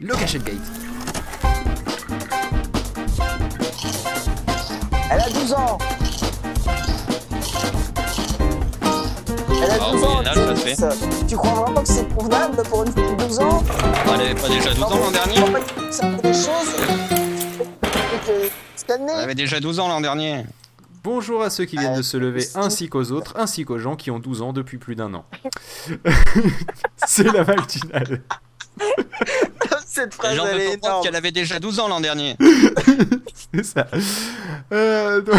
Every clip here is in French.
Location Gate. Elle a 12 ans Elle a Ah 12 oui, ans, ça. Tu crois vraiment que c'est convenable pour une fille de 12 ans? Elle avait pas déjà 12 ans l'an dernier ça fait des choses cette année, Elle avait déjà 12 ans l'an dernier. Bonjour à ceux qui viennent de se lever ainsi qu'aux autres, ainsi qu'aux gens qui ont 12 ans depuis plus d'un an. C'est la matinale. cette phrase gens elle est énorme. qu'elle avait déjà 12 ans l'an dernier. C'est ça. Euh, donc-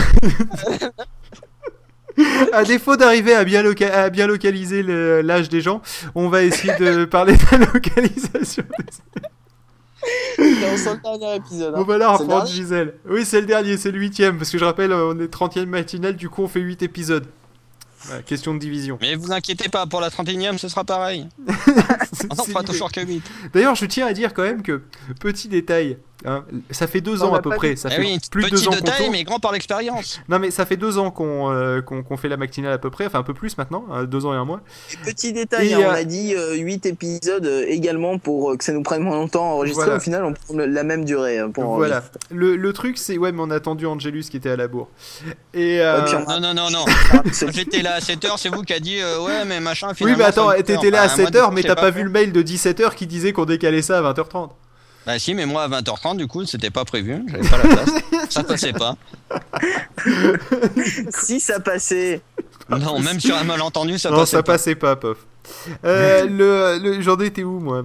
à défaut d'arriver à bien, loca- à bien localiser le- l'âge des gens, on va essayer de parler de la localisation. On sent le dernier épisode. On hein. va la C'est le reprendre, Gisèle. Oui, c'est le dernier, c'est le huitième, parce que je rappelle, on est 30e matinale, du coup on fait 8 épisodes. Voilà, question de division. Mais vous inquiétez pas, pour la 31ème, ce sera pareil. C'est- On n'en c'est fera l'idée. toujours que 8. D'ailleurs, je tiens à dire quand même que, petit détail, hein, ça fait deux ans à peu pas près, dit. ça Eh fait oui, plus de petit deux ans taille, tourne. mais grand par l'expérience. Non mais ça fait deux ans qu'on euh, fait la matinale à peu près, enfin un peu plus maintenant, hein, deux ans et un mois. Et Petit détail, Et, hein, on euh, a dit 8 épisodes euh, également pour euh, que ça nous prenne moins longtemps à enregistrer. Voilà. Au final, on prend la même durée. euh, Pour voilà. Le, le truc c'est, ouais mais on a attendu Angelus qui était à la bourre. Et euh, puis on Non, non, non, non. J'étais là à 7h, c'est vous qui a dit euh, ouais, mais machin. Oui finalement, mais attends, t'étais là à Bah, moi, 7h du mais t'as pas vu le mail de 17h qui disait qu'on décalait ça à 20h30. Bah si, mais moi à 20h30, du coup, c'était pas prévu. J'avais pas la place. ça passait pas. si ça passait. Non, même sur un malentendu, ça non passait ça pas. passait pas, pof. Euh, le, le, j'en étais où moi?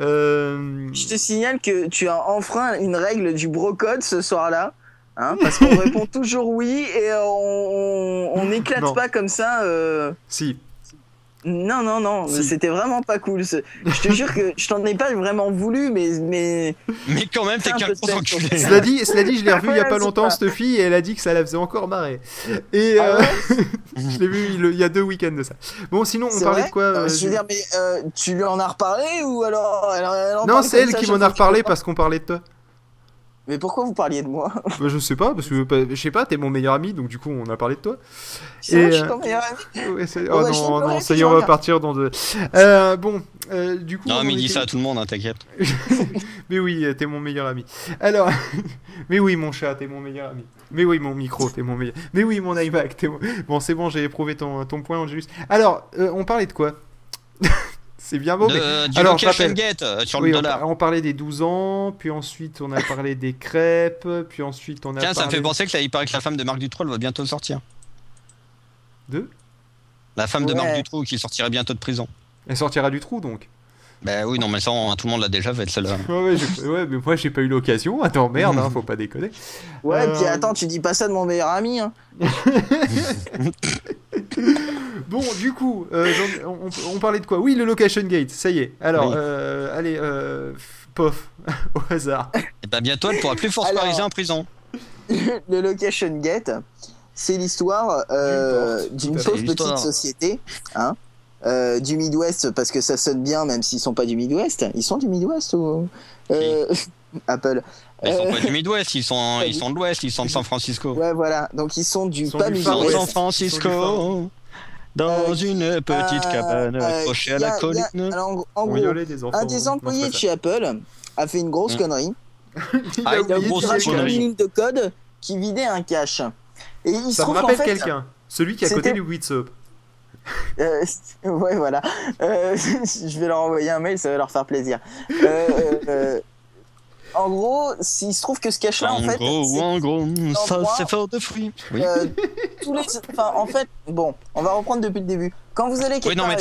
Euh... Je te signale que tu as enfreint une règle du brocode ce soir-là. Hein, parce qu'on répond toujours oui et on on- on n'éclate Non. pas comme ça. euh, Si. Non, non, non, Si. c'était vraiment pas cool. ce- Je te jure que je t'en ai pas vraiment voulu, mais, mais Mais quand même, t'es Un qu'un gros enculé. Cela dit, cela dit, je l'ai revu il y a pas longtemps cette fille et elle a dit que ça la faisait encore marrer. Et Ah euh, je l'ai vu il, il y a deux week-ends de ça. Bon sinon on parlait de quoi euh, Je veux dire, mais euh, tu lui en as reparlé ou alors elle- elle en Non, c'est elle qui m'en a reparlé parce qu'on parlait de toi. Mais pourquoi vous parliez de moi Bah, je sais pas, parce que bah, je sais pas, t'es mon meilleur ami, donc du coup on a parlé de toi. C'est vrai, je suis euh, ton meilleur ami. Ouais, Oh, oh bah, je non, non, ça y est, on va partir dans de. Euh, bon, euh, du coup. Non, on mais était- ça à tout le monde, hein, t'inquiète. Mais oui, t'es mon meilleur ami. Alors, mais oui, mon chat, t'es mon meilleur ami. Mais oui, mon micro, t'es mon meilleur. Mais oui, mon iMac, t'es mon. Bon, c'est bon, j'ai éprouvé ton, ton point, Angelus. Alors, euh, on parlait de quoi? C'est bien beau, mais. De, du Alors, je location rappelle. gate euh, sur Oui, le on, dollar. on parlait des 12 ans, puis ensuite on a parlé des crêpes, puis ensuite on a Tiens, ça me fait penser que là, il paraît que la femme de Marc Dutroux elle va bientôt sortir. de. La femme de. Marc Dutroux qui sortirait bientôt de prison. Elle sortira du trou donc. Bah oui, non, mais ça, on- tout le monde l'a déjà fait, celle-là. Ouais, ouais, j'ai- ouais, mais moi j'ai pas eu l'occasion. Attends, merde, hein, faut pas déconner. Ouais, Euh, puis attends, tu dis pas ça de mon meilleur ami. Hein. Bon, du coup, euh, on, on- on parlait de quoi? Oui, le location gate, ça y est. Alors, Oui. euh, allez, euh, pof, au hasard. Et bah bientôt, elle pourra plus force Alors- pariser en prison. le location gate, c'est l'histoire euh, D'une pauvre petite société, hein, euh, du Midwest parce que ça sonne bien, même s'ils sont pas du Midwest. Ils sont du Midwest ou euh, Apple. Ils sont Euh, pas du Midwest, ils sont, ils sont de l'Ouest, ils sont de San Francisco. Ouais, voilà. Donc ils sont du Ils sont pas du. San Francisco, dans Euh, une petite Euh, cabane euh, accrochée y à la a- colline. alors, en, en gros, Violer des enfants. un des Non, employés de chez Apple a fait une grosse Mm. connerie. Ah, Il il a a oublié une connerie. ligne de code qui vidait un cache. Et il se Ça me trouve qu'en rappelle fait, quelqu'un. Celui qui est à côté du Witsop. Euh, ouais, voilà. Euh, je vais leur envoyer un mail, ça va leur faire plaisir. Euh, en gros, s'il se trouve que ce cache-là, en En fait, gros, en gros, ça c'est fort de fruits. Oui. tous les, enfin, en fait, bon, on va reprendre depuis le début. Quand vous allez quelque Oui, non, mais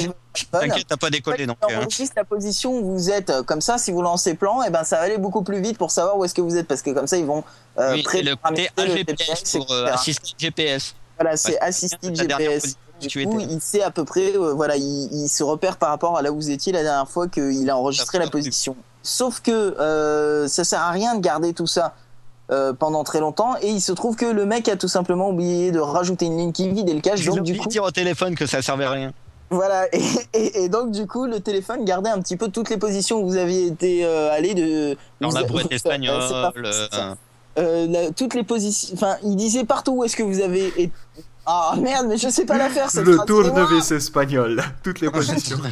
T'inquiète, t'as pas décollé donc. euh, enregistre la position où vous êtes. Comme ça, si vous lancez plan, et ben ça va aller beaucoup plus vite pour savoir où est-ce que vous êtes, parce que comme ça, ils vont Oui, le côté le AGPS TPS, pour etc. assister GPS. Voilà, c'est assisted GPS. Du tu coup, étais. il sait à peu près, euh, voilà, il, il se repère par rapport à là où vous étiez la dernière fois qu'il a enregistré la position. Sauf que euh, ça sert à rien de garder tout ça euh, pendant très longtemps, et il se trouve que le mec a tout simplement oublié de rajouter une ligne qui vide et le cache, donc du coup, dire au téléphone que ça servait à rien. voilà, et, et- et donc du coup, le téléphone gardait un petit peu toutes les positions où vous aviez été allé de. Vous- la euh, espagnole. Euh, la- toutes les positions. Enfin, il disait partout où est-ce que vous avez. été- Ah merde, mais je sais pas la faire cette Le tournevis espagnol. Toutes les positions.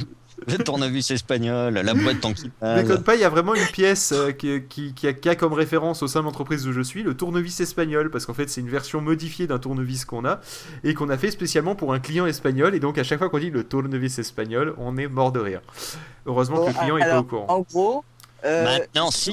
Le tournevis espagnol, la boîte en Déconne pas, il y a vraiment une pièce euh, qui, qui- qui a, qui a comme référence au sein de l'entreprise où je suis le tournevis espagnol, parce qu'en fait c'est une version modifiée d'un tournevis qu'on a et qu'on a fait spécialement pour un client espagnol. Et donc à chaque fois qu'on dit le tournevis espagnol, on est mort de rire. Heureusement que le client est pas au courant. En gros, euh, Maintenant, si.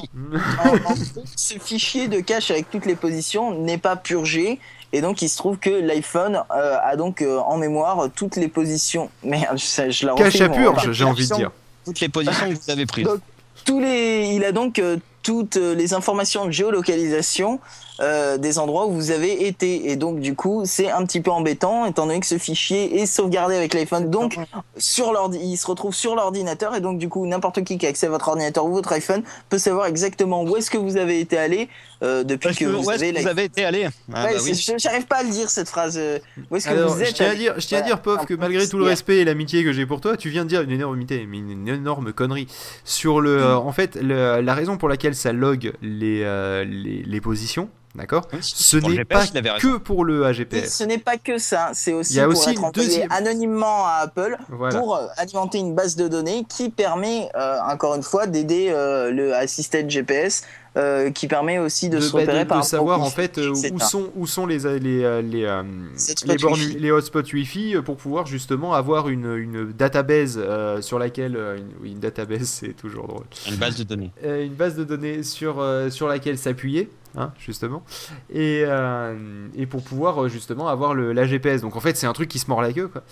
en- ce fichier de cache avec toutes les positions n'est pas purgé. Et donc, il se trouve que l'iPhone euh, a donc euh, en mémoire toutes les positions. Merde, je, je la refais, Cache à purge, j'ai envie de dire. Toutes les positions que vous avez prises. Donc, tous les, il a donc euh, toutes les informations de géolocalisation euh, des endroits où vous avez été. Et donc, du coup, c'est un petit peu embêtant, étant donné que ce fichier est sauvegardé avec l'iPhone. Donc, sur l'ordi, il se retrouve sur l'ordinateur. Et donc, du coup, n'importe qui qui a accès à votre ordinateur ou votre iPhone peut savoir exactement où est-ce que vous avez été allé euh, depuis que, que, vous où est-ce avez que vous avez été allé? Ah, Ouais, bah c'est- oui. je- J'arrive pas à le dire cette phrase. euh, Où est-ce que Alors, vous je êtes tiens à allé dire, je tiens à dire, Pof, que malgré tout le respect et l'amitié que j'ai pour toi, tu viens de dire une énormité, mais une, énorme connerie. Sur le, euh, en fait, le- la raison pour laquelle ça log les, euh, les, les positions, d'accord Oui, Ce n'est pas que pour le AGPS. ce n'est pas que ça, c'est aussi Il y a pour aussi être deuxième- anonymement à Apple Voilà. pour euh, alimenter une base de données qui permet, euh, encore une fois, d'aider euh, le assistant GPS, euh, qui permet aussi de, de, se bah, de- repérer de par savoir rapport au en fait euh, où sont où sont les les les, euh, Les hotspots les bornes les hotspots Wi-Fi pour pouvoir justement avoir une, une database euh, sur laquelle une, oui, une database c'est toujours drôle Une base de données. Euh, une base de données sur euh, sur laquelle s'appuyer hein, justement et euh, et pour pouvoir justement avoir le la GPS donc en fait c'est un truc qui se mord la queue quoi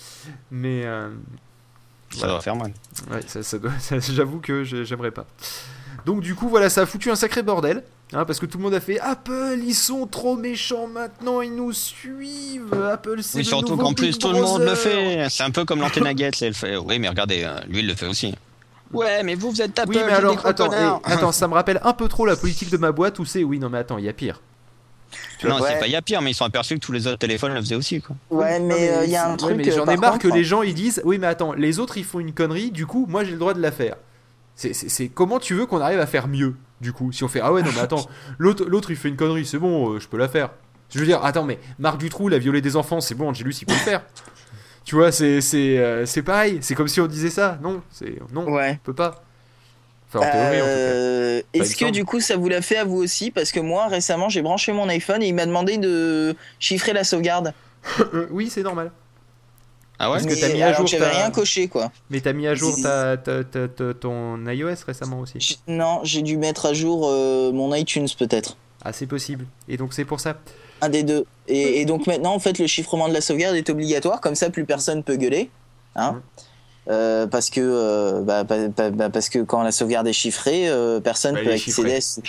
mais euh, Ça Voilà. doit faire mal. Ouais, ça, ça doit- ça- j'avoue que j'ai- j'aimerais pas. Donc du coup, voilà, ça a foutu un sacré bordel, hein, parce que tout le monde a fait Apple, ils sont trop méchants maintenant, ils nous suivent. Apple, c'est Oui, le surtout qu'en plus tout le monde le fait. C'est un peu comme l'antenne à Gates, elle fait. Oui, mais regardez, euh, lui il le fait aussi. Ouais, mais vous vous êtes Apple. Oui, mais alors, attends, ça me rappelle un peu trop la politique de ma boîte où c'est oui, non mais attends, il y a pire. Non, Ouais. c'est pas il y a pire, mais ils sont aperçus que tous les autres téléphones le faisaient aussi, quoi. Ouais, mais euh, il y a un ouais, truc. mais euh, j'en ai par marre que les gens ils disent oui, mais attends, les autres ils font une connerie, du coup, moi j'ai le droit de la faire. C'est- C'est c'est- comment tu veux qu'on arrive à faire mieux, du coup Si on fait ah ouais, non mais attends, l'autre l'autre il fait une connerie, c'est bon, euh, je peux la faire. Je veux dire, attends, mais Marc Dutroux, il a violé des enfants, c'est bon, Angelus il peut le faire. Tu vois, c'est c'est euh, c'est pareil, c'est comme si on disait ça. Non, c'est non, Ouais. on peut pas. Enfin. Euh, Est-ce que semble. du coup ça vous l'a fait à vous aussi? Parce que moi récemment j'ai branché mon iPhone et il m'a demandé de chiffrer la sauvegarde. Euh, oui, c'est normal. Ah ouais Parce que t'as mis à jour J'avais rien coché quoi. Mais t'as mis à jour C'est- ta, ta- ta- ta- ton iOS récemment aussi. J- Non, j'ai dû mettre à jour euh, mon iTunes peut-être. Ah, c'est possible. Et donc c'est pour ça. Un des deux. Et, et donc maintenant, en fait, le chiffrement de la sauvegarde est obligatoire, comme ça, plus personne peut gueuler. Hein Mhm. Euh, parce que euh, bah, bah, bah, bah, parce que quand la sauvegarde est chiffrée, euh, personne Bah, peut accéder à ce.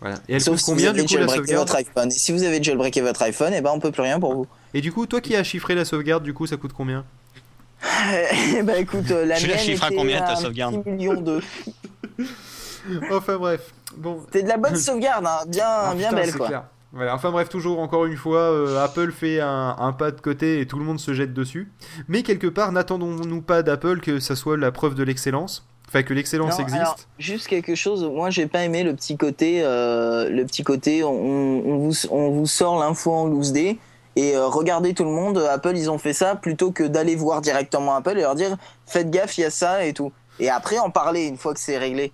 Voilà. Et elle Sauf coûte si combien vous du avez coup la jailbreaké sauvegarde votre iPhone? Et si vous avez jailbreaké votre iPhone, et ben on peut plus rien pour vous. Et du coup, toi qui as chiffré la sauvegarde, du coup, ça coûte combien? Eh ben écoute, la Tu la mienne chiffres à combien, ta un sauvegarde? petit million de. Enfin bref. Bon. C'était de la bonne sauvegarde, hein, bien, Ah, bien putain, belle quoi. clair. Voilà. Enfin bref, toujours encore une fois, euh, Apple fait un, un pas de côté et tout le monde se jette dessus. Mais quelque part, n'attendons-nous pas d'Apple que ça soit la preuve de l'excellence? Enfin, que l'excellence existe? alors, juste quelque chose. Moi, j'ai pas aimé le petit côté, euh, le petit côté. On, on vous, on vous sort l'info en loose day et euh, regardez tout le monde. Apple, ils ont fait ça plutôt que d'aller voir directement Apple et leur dire faites gaffe, il y a ça et tout. Et après, en parler une fois que c'est réglé.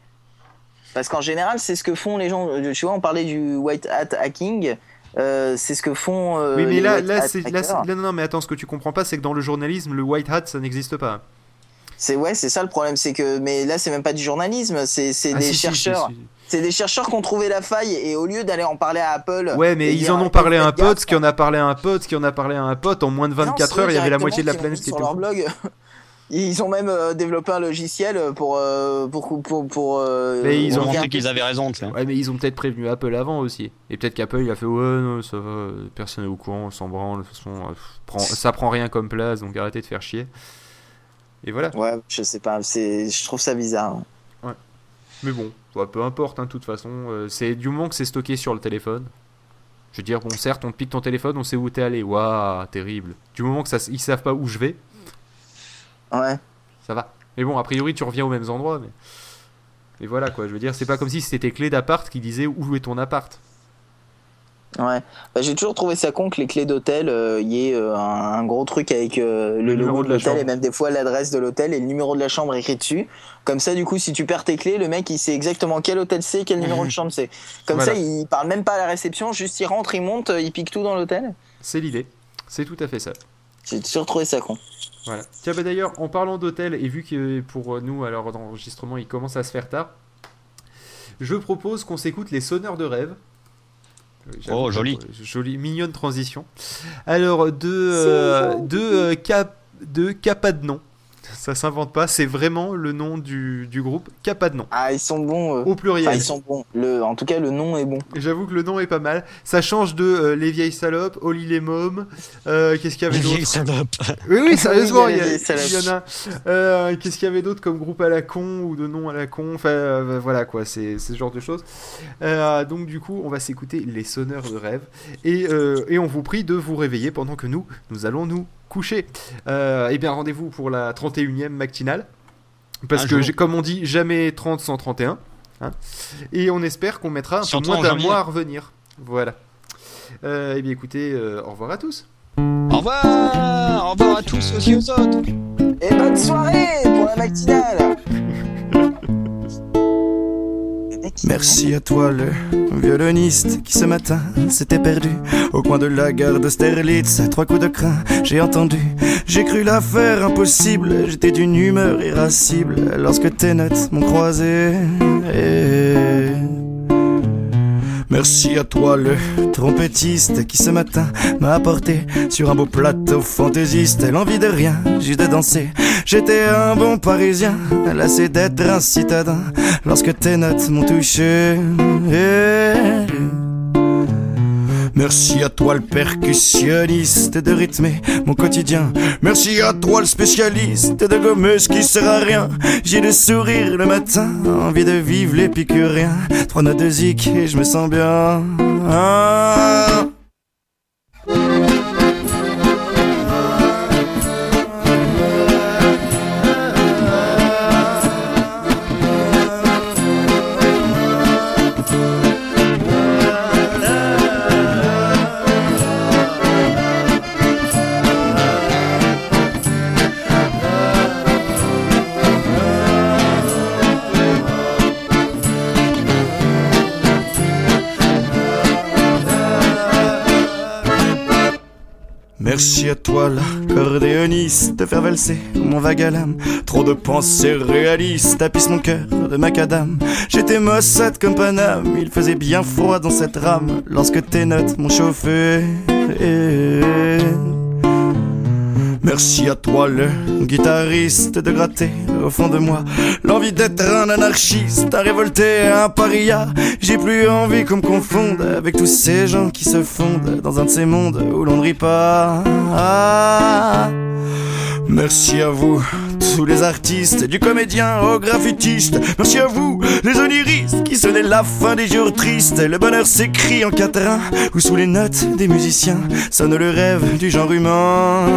Parce qu'en général, c'est ce que font les gens. euh, Tu vois, on parlait du white hat hacking. euh, c'est ce que font. euh, oui, mais les là, white là, hat c'est, là, hackers. c'est- là, non, non, mais attends, ce que tu comprends pas, c'est que dans le journalisme, le white hat, ça n'existe pas. C'est ouais, c'est ça le problème, c'est que mais là c'est même pas du journalisme, c'est c'est Ah, des si, si, si, chercheurs, si. c'est des chercheurs qui ont trouvé la faille et au lieu d'aller en parler à Apple. Ouais, mais ils en ont parlé à un pote, ce qui en a parlé à un pote, ce qui en a parlé à un pote. En moins de non, 24 c'est eux heures, il y avait la moitié de la planète qui sur était leur au blog. Ils ont même euh, développé un logiciel pour euh, pour pour pour. euh, Mais ils ont ont montré qu'ils avaient raison, tu sais. Ouais, mais ils ont peut-être prévenu Apple avant aussi. Et peut-être qu'Apple il a fait ouais, non, ça va, euh, personne n'est au courant, on s'en branle, de toute façon, euh, prend- ça prend rien comme place, donc arrêtez de faire chier. Et voilà. Ouais, je sais pas, c'est je trouve ça bizarre. Mais bon, ouais, peu importe, hein, de toute façon, euh, c'est du moment que c'est stocké sur le téléphone. Je veux dire, bon, certes, on te pique ton téléphone, on sait où t'es allé. Waouh, terrible. Du moment que ça, ils savent pas où je vais, Ouais. ça va. Mais bon, a priori, tu reviens aux mêmes endroits. Mais, mais voilà, quoi. Je veux dire, c'est pas comme si c'était clés d'appart qui disaient où est ton appart. Ouais, bah, j'ai toujours trouvé ça con que les clés d'hôtel, il y ait euh, un, un gros truc avec euh, le, logo de l'hôtel et même des fois l'adresse de l'hôtel et le numéro de la chambre écrit dessus. Comme ça, du coup, si tu perds tes clés, le mec il sait exactement quel hôtel c'est, quel numéro de chambre c'est. Comme Voilà. ça, il parle même pas à la réception, juste il rentre, il monte, il pique tout dans l'hôtel. C'est l'idée. C'est tout à fait ça. J'ai toujours trouvé ça con. Voilà. Tiens, bah d'ailleurs, en parlant d'hôtel, et vu que pour nous, à l'heure d'enregistrement, il commence à se faire tard, je propose qu'on s'écoute les sonneurs de rêve. Euh, Oh, joli. Jolie, mignonne transition. Alors, de, euh, de, euh, Cap, de Capadnon. Ça s'invente pas, c'est vraiment le nom du, du groupe Capadnon. Ah, ils sont bons. Au pluriel. Enfin, ils sont bons. Le, en tout cas, le nom est bon. J'avoue que le nom est pas mal. Ça change de euh, Les Vieilles Salopes, Oli les Mômes. euh, Qu'est-ce qu'il y avait d'autre Oui, oui, sérieusement, Oui, il il y y, a a- les salopes. il y en a. Euh, Qu'est-ce qu'il y avait d'autre comme groupe à la con ou de nom à la con? Enfin, euh, voilà quoi, c'est c'est ce genre de choses. Euh, donc, du coup, on va s'écouter les sonneurs de rêve et, euh, et on vous prie de vous réveiller pendant que nous, nous allons nous coucher. Euh, et bien, rendez-vous pour la 31e matinale. Parce Un que, jour. comme on dit, jamais 30 sans 31. hein. et on espère qu'on mettra un peu moins d'un mois à revenir. Voilà. Euh, et bien, écoutez, euh, au revoir à tous. Au revoir Au revoir à tous aussi aux autres Et bonne soirée pour la matinale. Merci à toi le violoniste qui ce matin s'était perdu au coin de la gare d'Austerlitz. Trois coups de crin, j'ai entendu. J'ai cru l'affaire impossible. J'étais d'une humeur irascible lorsque tes notes m'ont croisé. Merci à toi le trompettiste qui ce matin m'a apporté sur un beau plateau fantaisiste l'envie de rien, juste de danser. J'étais un bon parisien, lassé d'être un citadin lorsque tes notes m'ont touché. Merci à toi le percussionniste de rythmer mon quotidien. Merci à toi le spécialiste de gommeuse qui sert à rien. J'ai le sourire le matin, envie de vivre l'épicurien. Trois notes de zik et je me sens bien. De faire valser mon vague à l'âme. Trop de pensées réalistes tapissent mon cœur de macadam. J'étais maussade comme Paname, il faisait bien froid dans cette rame. Lorsque tes notes m'ont chauffé Merci à toi le guitariste de gratter au fond de moi. L'envie d'être un anarchiste, un révolté, un paria. J'ai plus envie qu'on me confonde avec tous ces gens qui se fondent Dans un de ces mondes où l'on ne rit pas. Ah. Merci à vous, tous les artistes, du comédien au graffitiste. Merci à vous, les oniristes, qui sonnaient la fin des jours tristes. Le bonheur s'écrit en quatrain, ou sous les notes des musiciens, sonne le rêve du genre humain.